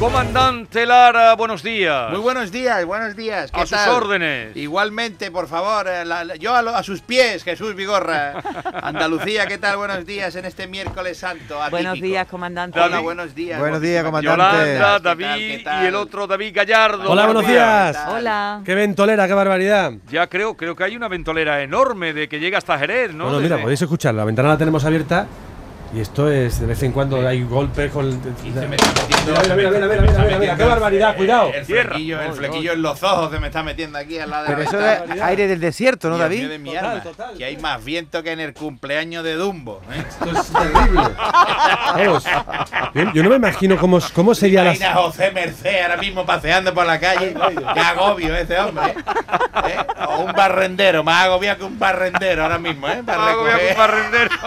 Comandante Lara, buenos días. Muy buenos días, buenos días. ¿qué A sus órdenes. Igualmente, por favor, eh, la- la- yo a, lo- a sus pies, Jesús Vigorra. Andalucía, ¿qué tal? Buenos días en este miércoles santo. Buenos días, comandante. Hola, David. buenos días. Buenos días, comandante. Yolanda, ¿Qué tal? David ¿Qué tal? y el otro David Gallardo. Hola, buenos días. Hola. ¡Qué ventolera, qué barbaridad! Ya creo, creo que hay una ventolera enorme de que llega hasta Jerez, ¿no? bueno, mira, Desde- podéis escuchar, la ventana la tenemos abierta y esto es de vez en cuando hay golpes con. Y se me está metiendo- Mira, mira, mira, mira, mira, mira, mira, qué barbaridad, cuidado. El flequillo, el flequillo en los ojos se me está metiendo aquí al lado de Pero la eso es aire del desierto, ¿no, David? de mi Total, alma, total, que hay más viento que en el cumpleaños de Dumbo. ¿eh? Esto es terrible. Vamos. Yo, no me imagino cómo, cómo sería la. Imagina a José Merced ahora mismo paseando por la calle. Qué agobio ese hombre. ¿eh? ¿Eh? O un barrendero, más agobiado que un barrendero ahora mismo, ¿eh? Para Ah, voy a recoger. un barrendero.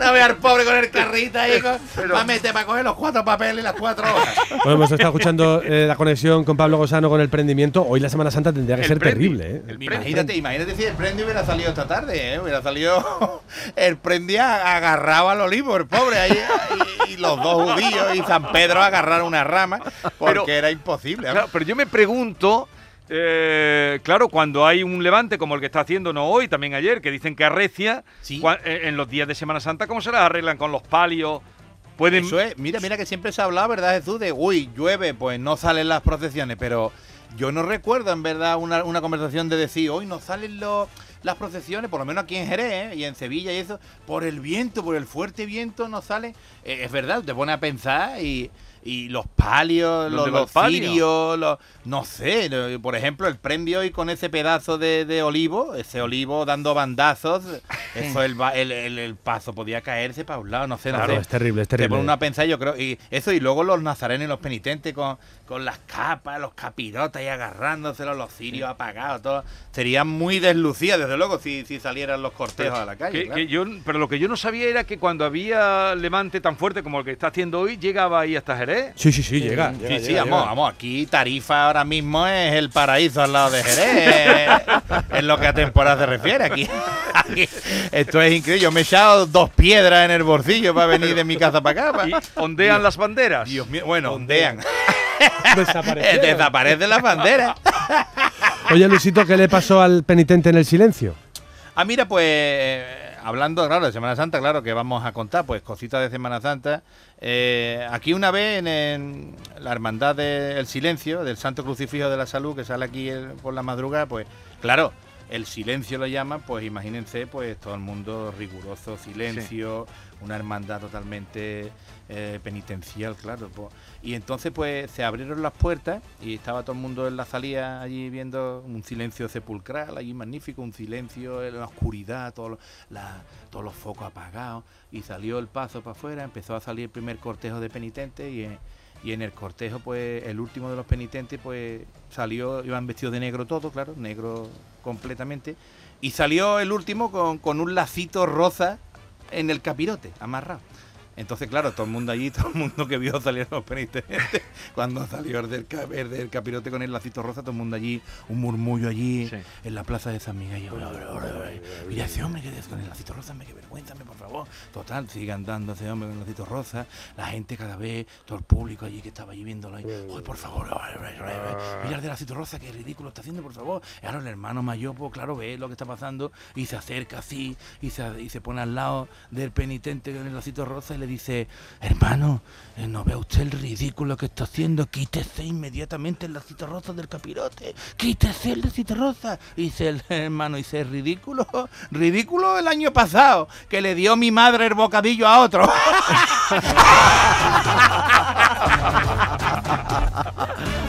No ve al pobre con el carrito ahí, con, para meter, para coger los cuatro papeles y las cuatro hojas. Bueno, hemos estado escuchando eh, la conexión con Pablo Gosano con el prendimiento. Hoy la Semana Santa tendría que El ser prendi. terrible, ¿eh? El Imagínate, imagínate si el prendi hubiera salido esta tarde, ¿eh? Hubiera salido el prendi a- agarrado al olivo, el pobre, ahí, y, y los dos judíos y San Pedro agarraron una rama, porque Pero- era imposible. Claro, pero yo me pregunto, eh, claro, cuando hay un levante como el que está haciendo no hoy, también ayer, que dicen que arrecia, Sí. cua- eh, en los días de Semana Santa, ¿cómo se las arreglan con los palios? Pueden. Eso es, mira, mira que siempre se ha hablado, ¿verdad, Jesús? De, uy, llueve, pues no salen las procesiones, pero yo no recuerdo, en verdad, una, una conversación de decir, hoy no salen los, las procesiones, por lo menos aquí en Jerez ¿eh? y en Sevilla y eso, por el viento, por el fuerte viento no salen. Eh, es verdad, te pone a pensar y, y los palios, ¿Dónde los, los palio? cirios, los- no sé, por ejemplo, el prendio hoy con ese pedazo de, de olivo, ese olivo dando bandazos, eso el, el, el- el paso podía caerse para un lado, no sé, no Claro, sé. es terrible, es Te terrible. pone una pensar, yo creo, y eso, y luego los nazarenos y los penitentes con, con las capas, los capirotas y agarrándoselos, los cirios apagados, todo. Sería muy deslucida, desde luego, si, si salieran los cortejos a la calle. que- claro. que yo, pero lo que yo no sabía era que cuando había levante tan fuerte como el que está haciendo hoy, llegaba ahí hasta Jerez. Sí, sí, sí, llega. Sí, llega, sí, llega, vamos, llega. vamos, aquí Tarifa ahora mismo es el paraíso al lado de Jerez, en lo que a temporada se refiere. Aquí, aquí- esto es increíble. Yo me he echado dos piedras en el bolsillo para venir de mi casa para acá. pa- Y ondean las banderas. Dios mío, bueno, ondean. Desaparecen las banderas. Oye, Luisito, ¿qué le pasó al penitente en el silencio? Ah, mira, pues eh, hablando, claro, de Semana Santa, claro, que vamos a contar, pues cositas de Semana Santa. Eh, aquí una vez en, la Hermandad del Silencio, del Santo Crucifijo de la Salud, que sale aquí por la madrugada, pues claro, el silencio lo llaman, pues imagínense, pues todo el mundo riguroso, silencio, una hermandad totalmente eh, penitencial, claro. pues. Y entonces pues se abrieron las puertas y estaba todo el mundo en la salida allí viendo un silencio sepulcral, allí magnífico, un silencio en la oscuridad, todo lo- la- todos los focos apagados. Y salió el paso para afuera, empezó a salir el primer cortejo de penitentes y, en- y en el cortejo pues el último de los penitentes pues salió, iban vestidos de negro todo, claro, negro completamente. Y salió el último con, con un lacito rosa en el capirote, amarrado. Entonces, claro, todo el mundo allí, todo el mundo que vio salir los penitentes, cuando salió el del, del capirote con el lacito rosa, todo el mundo allí, un murmullo allí, Sí. en la plaza de San Miguel. y yo. Mira ese hombre que es con el lacito rosa, me que vergüenza, por favor. Total, sigue andando ese hombre con el lacito rosa, la gente cada vez, todo el público allí que estaba allí viéndolo ahí, "Ay, por favor, ay, ay, ay, ay, mira el del lacito rosa, qué ridículo está haciendo, por favor. Y ahora el hermano mayor, pues claro, ve lo que está pasando y se acerca así y se, y se pone al lado del penitente con el lacito rosa y le dice, hermano, eh, ¿no ve usted el ridículo que está haciendo? Quítese inmediatamente el lacito rosa del capirote, quítese el lacito rosa. Y dice el hermano, dice, ridículo, ridículo el año pasado, que le dio mi madre el bocadillo a otro.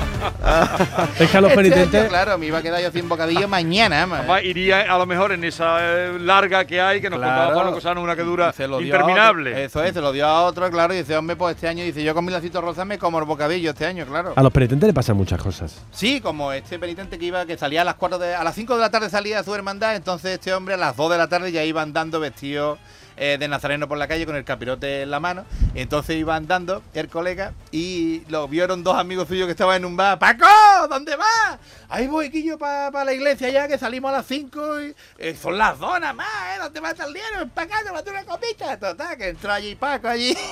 Es que a los penitentes. claro, me iba a quedar yo sin bocadillo mañana. ma. Además, iría a lo mejor en esa eh, larga que hay, que nos Claro. contaba Pablo Cosano, una que dura Se lo interminable. Eso es, se lo dio a otro, claro, y dice, hombre, pues este año, dice, yo con mi lacito rosa me como el bocadillo este año, claro. A los penitentes le pasan muchas cosas. Sí, como este penitente que iba, que salía a las 4 de, a las 5 de la tarde salía a su hermandad, entonces este hombre a las 2 de la tarde ya iba andando vestido eh, de Nazareno por la calle con el capirote en la mano. Entonces iba andando el colega y lo vieron dos amigos suyos que estaban en un bar. ¡Paco! ¿Dónde vas? Ahí voy, para la iglesia ya, que salimos a las 5 y eh, son las dos nada más, ¿eh? ¿Dónde vas el dinero? Acá, tómate una copita. Total, que entró allí Paco allí.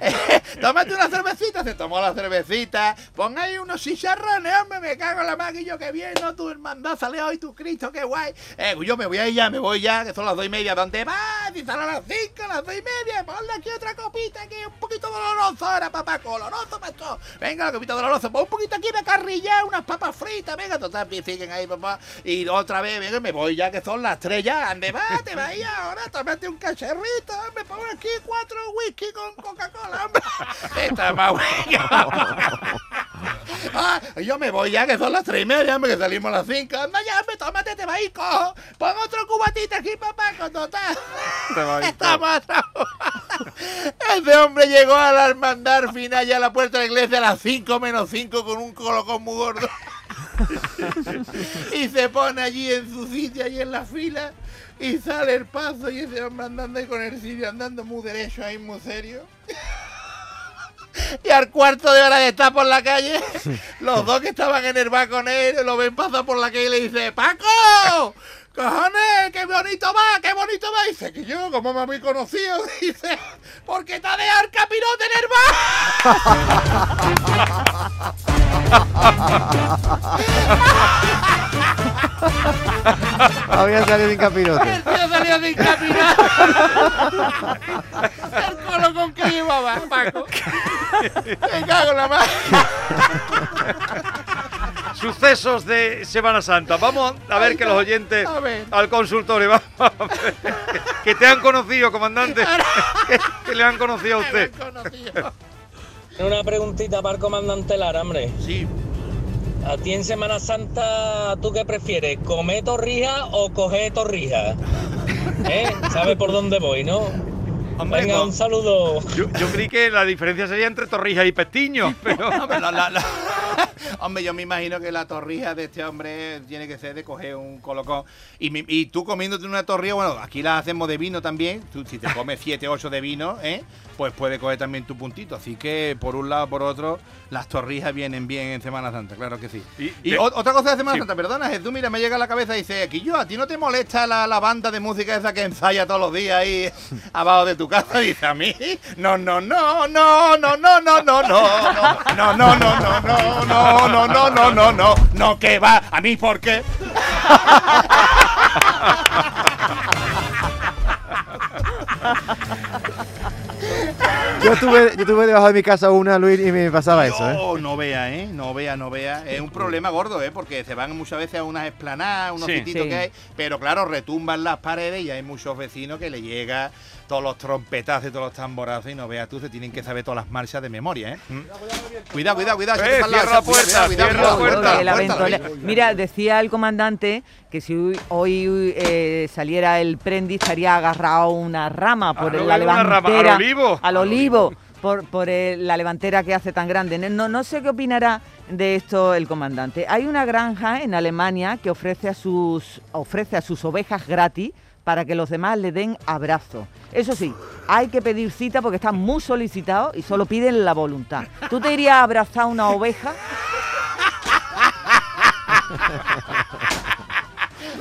Eh, tómate una cervecita, se tomó la cervecita. Pon unos chicharrones, hombre, me cago en la maquillo, que bien, ¿no? Tu hermandad sale hoy, tu Cristo, qué guay. Eh, yo me voy ahí ya, me voy ya, que son las dos y media. ¿Dónde vas? A las 5, las dos y media, ponle aquí otra copita, que es un poquito doloroso ahora, papá, coloroso, macho. Venga, la copita dolorosa, pon un poquito aquí de carrilla, unas papas fritas, venga, total, siguen ahí, papá. Y otra vez, venga, me voy ya, que son las tres ya. ¿Dónde vas? Te vas ahora, tómate un cacharrito, me pongo aquí cuatro whisky con Coca-Cola, hombre. Está más Ah, yo me voy ya, que son las tres y media, que salimos a las cinco. Anda ya, hombre, tómate, te va y cojo. Pon otro cubatito aquí, papá, con total. Estamos. Ese hombre llegó a la hermandad final ya a la puerta de la iglesia a las 5 menos 5 con un colocón muy gordo. y se pone allí en su sitio, allí en la fila, y sale el paso y ese hombre andando ahí con el sitio, andando muy derecho ahí, muy serio. Y al cuarto de hora de estar por la calle, los dos que estaban en el bar con él lo ven pasar por la calle y le dice, ¡Paco! ¡Cojones! ¡Qué bonito va! ¡Qué bonito va! Dice que yo, como me habéis conocido, dice, porque te ha dejado el capirote en Había salido sin capirote. el tío salió sin capirote. Llevaba, Paco. Me cago en la madre. Sucesos de Semana Santa. Vamos a ver Ay, que los oyentes a ver. al consultorio. Vamos a ver. Que te han conocido, comandante. Que, que le han conocido a usted. Una preguntita para el comandante Lara, hombre. Sí, ¿A ti en Semana Santa tú qué prefieres? ¿Comer torrija o coger torrija? ¿Eh? ¿Sabes por dónde voy, no? Hombre, Venga, no. un saludo. Yo, yo creí que la diferencia sería entre Torrijas y Pestiño, pero la- la- la- Hombre, yo me imagino que la torrija de este hombre tiene que ser de coger un colocón. Y, mi- y tú comiéndote una torrija, bueno, aquí la hacemos de vino también. Tú, si te comes 7, 8 de vino, ¿eh? pues puedes coger también tu puntito. Así que, por un lado, por otro, las torrijas vienen bien en Semana Santa, claro que sí. Y otra cosa de Semana Sí. Santa, perdona, Jesús, mira, me llega a la cabeza y dice, aquí yo, ¿a ti no te molesta la, la banda de música esa que ensaya todos los días ahí abajo de tu casa? Dice, a mí, no, no, no, no, no, no, no, no, no, no, no, no, no, no, no, no, no, no, no, no, no, no, que va, a mí, ¿por qué? Yo tuve, yo tuve debajo de mi casa una, Luis, y me pasaba eso, ¿eh? No, no vea, ¿eh? No vea, no vea. Es un problema gordo, ¿eh? Porque se van muchas veces a unas esplanadas, unos Sí. sitios Sí. que hay, pero claro, retumban las paredes y hay muchos vecinos que le llega todos los trompetazos y todos los tamborazos y no veas tú, se tienen que saber todas las marchas de memoria, ¿eh? Cuidado, cuidado, cuidado. Eh, el cierra la cuidado, puerta, cuidado, cierra la puerta. Que la cuidado. Mira, decía el comandante que si hoy- eh, saliera el prendi estaría agarrado una rama por no, la rama, al levantera. olivo. Al Al olivo. Por, por el- la levantera que hace tan grande. No, no sé qué opinará de esto el comandante. Hay una granja en Alemania que ofrece a sus, ofrece a sus ovejas gratis para que los demás le den abrazo. Eso sí, hay que pedir cita porque están muy solicitados y solo piden la voluntad. ¿Tú te irías a abrazar una oveja?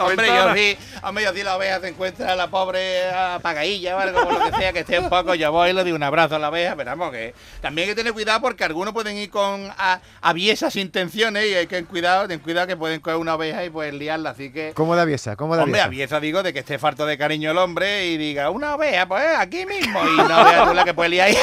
La Hombre, ventana. yo sí, hombre, yo sí la oveja se encuentra la pobre apagadilla o algo, por lo que sea, que esté un poco, yo voy y le doy un abrazo a la oveja, pero vamos, que también hay que tener cuidado porque algunos pueden ir con a- aviesas intenciones y hay que tener cuidado, ten cuidado que pueden coger una oveja y pues liarla, así que... ¿Cómo de aviesa? ¿Cómo de Hombre, aviesa? digo de que esté falto de cariño el hombre y diga, una oveja, pues aquí mismo, y no veas tú la que puede liar ahí.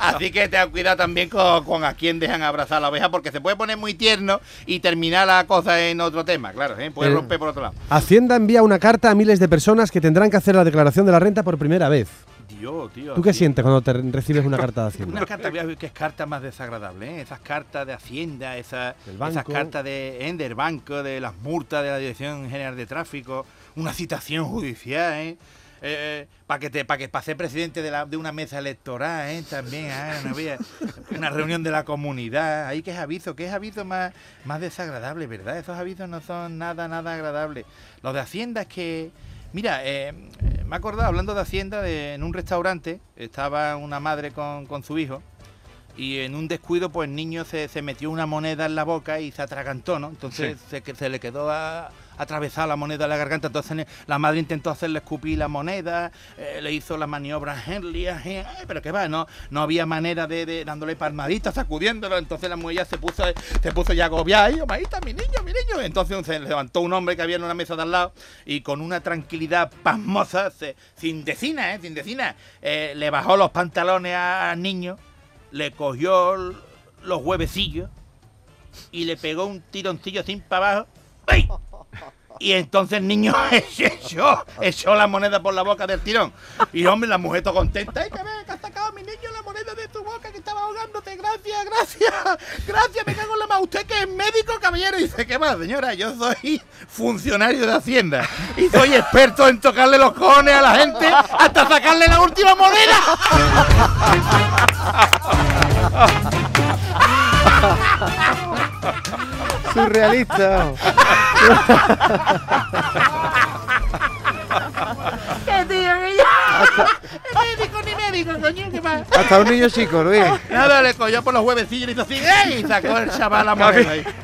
Así que ten cuidado también con, con a quién dejan abrazar a la oveja, porque se puede poner muy tierno y terminar la cosa en otro tema, claro, ¿eh? puede Eh, romper por otro lado. Hacienda envía una carta a miles de personas que tendrán que hacer la declaración de la renta por primera vez. Dios, tío. ¿Tú qué sientes cuando te recibes una carta de Hacienda? Una carta, voy a ver qué es carta más desagradable, ¿eh? Esas cartas de Hacienda, esas, cartas de, ¿eh? del banco, de las multas de la Dirección General de Tráfico, una citación judicial, ¿eh? Para que te para que para ser presidente de, la, de una mesa electoral ¿eh? también había una reunión de la comunidad ahí que es aviso que es aviso más más desagradable verdad esos avisos no son nada nada agradables los de hacienda es que Mira, eh, eh, me he acordado, hablando de Hacienda, de- en un restaurante, estaba una madre con, con su hijo y en un descuido pues el niño se, se metió una moneda en la boca y se atragantó, ¿no? Entonces se, se le quedó a- atravesada la moneda en la garganta, entonces la madre intentó hacerle escupir la moneda, eh, le hizo la maniobra Henley, pero que va, no, no había manera de, de dándole palmaditas, sacudiéndolo, entonces la mujer ya se puso, se puso ya agobiada, ay, maíta, mi niño, mi niño, entonces se levantó un hombre que había en una mesa de al lado y con una tranquilidad pasmosa, se- sin decina, eh, sin decina, eh, le bajó los pantalones al niño, le cogió los huevecillos y le pegó un tironcillo sin para abajo. Y entonces el niño echó, echó la moneda por la boca del tirón. Y hombre, la mujer todo contenta. ¡Ay, que ve, que ha sacado mi niño la moneda de tu boca que estaba ahogándote! ¡Gracias, gracias! ¡Gracias, me cago en la mano! ¿Usted que es médico, caballero? Y dice, ¿qué más, señora? Yo soy funcionario de Hacienda. Y soy experto en tocarle los cojones a la gente hasta sacarle la última moneda. Surrealista. ¡Qué tío, que ya! Ni médico, coño! ¿Qué más? Hasta un niño chico, Luis. Nada, le cogió por los huevecillos y hizo así, ¡ey! Y sacó el chaval la moneda ahí.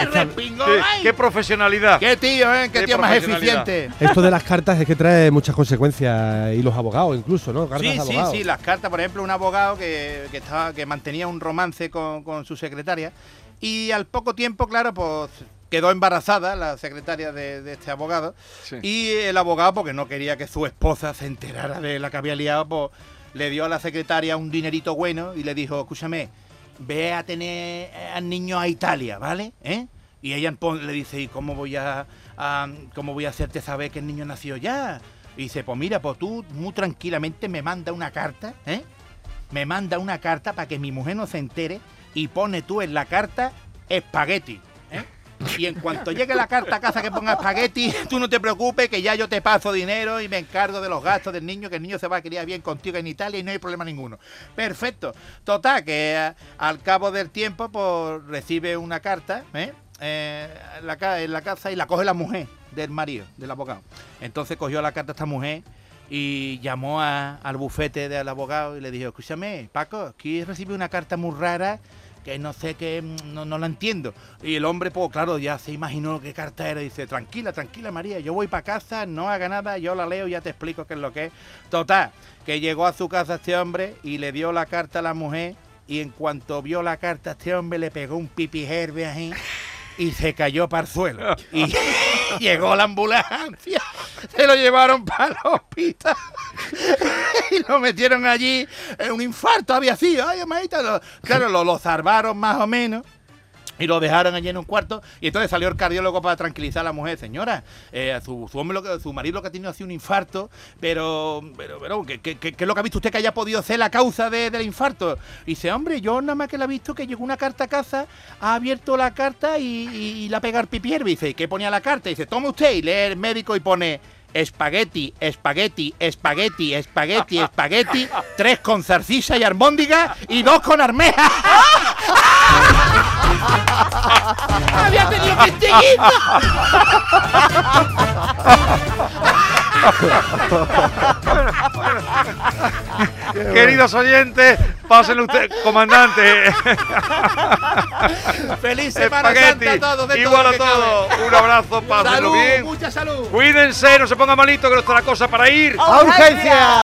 ¡El respingó! Qué, ¡ay! qué profesionalidad. ¡Qué tío, eh! ¡Qué, Qué tío más eficiente! Esto de las cartas es que trae muchas consecuencias y los abogados incluso, ¿no? Cartas Sí, sí, abogados. sí, las cartas, por ejemplo, un abogado que, que, estaba, que mantenía un romance con, con su secretaria y al poco tiempo, claro, pues quedó embarazada la secretaria de, de este abogado Sí. y el abogado, porque no quería que su esposa se enterara de la que había liado, pues le dio a la secretaria un dinerito bueno y le dijo, escúchame, ve a tener al niño a Italia, ¿vale? ¿Eh? Y ella le dice, ¿y cómo voy a, a- cómo voy a hacerte saber que el niño nació ya? Y dice, pues mira, pues tú muy tranquilamente me manda una carta, ¿eh? Me manda una carta para que mi mujer no se entere y pone tú en la carta espagueti. Y en cuanto llegue la carta a casa que ponga espagueti, tú no te preocupes que ya yo te paso dinero y me encargo de los gastos del niño, que el niño se va a criar bien contigo en Italia y no hay problema ninguno. Perfecto. Total, que eh, al cabo del tiempo pues recibe una carta, ¿eh? Eh, en, la, casa y la coge la mujer del marido, del abogado. Entonces cogió la carta esta mujer y llamó al bufete del abogado y le dijo, escúchame, Paco, aquí recibí una carta muy rara que no sé qué, mm, no, no la entiendo. Y el hombre, pues claro, ya se imaginó qué carta era. Dice, tranquila, tranquila María, yo voy para casa, no haga nada, yo la leo y ya te explico qué es lo que es. Total, que llegó a su casa este hombre y le dio la carta a la mujer y en cuanto vio la carta este hombre le pegó un pipi herbe ahí y se cayó para el suelo. Y llegó la ambulancia, se lo llevaron para el hospital y lo metieron allí. en un infarto había sido. Ay, lo- claro, lo, lo salvaron más o menos. Y lo dejaron allí en un cuarto. Y entonces salió el cardiólogo para tranquilizar a la mujer. Señora, eh, su, hombre, su marido lo que ha tenido ha sido un infarto. Pero, pero, pero ¿qué, qué- qué- es lo que ha visto usted que haya podido ser la causa de- del infarto? Dice, hombre, yo nada más que la he visto que llegó una carta a casa, ha abierto la carta y, y, y la pega el pipier. Dice, ¿y qué ponía la carta? Y dice, tome usted y lee el médico y pone espagueti, espagueti, espagueti, espagueti, espagueti, tres con zarcisa y armóndiga y dos con armeja. Había tenido que seguir. Queridos oyentes, pásenle usted, comandante. Feliz Semana. Santa a todos. Igual a que todo. cabe. Un abrazo, pásenlo Salud, bien. mucha salud. Cuídense, no se ponga malito, que no está la cosa para ir. ¡A urgencia!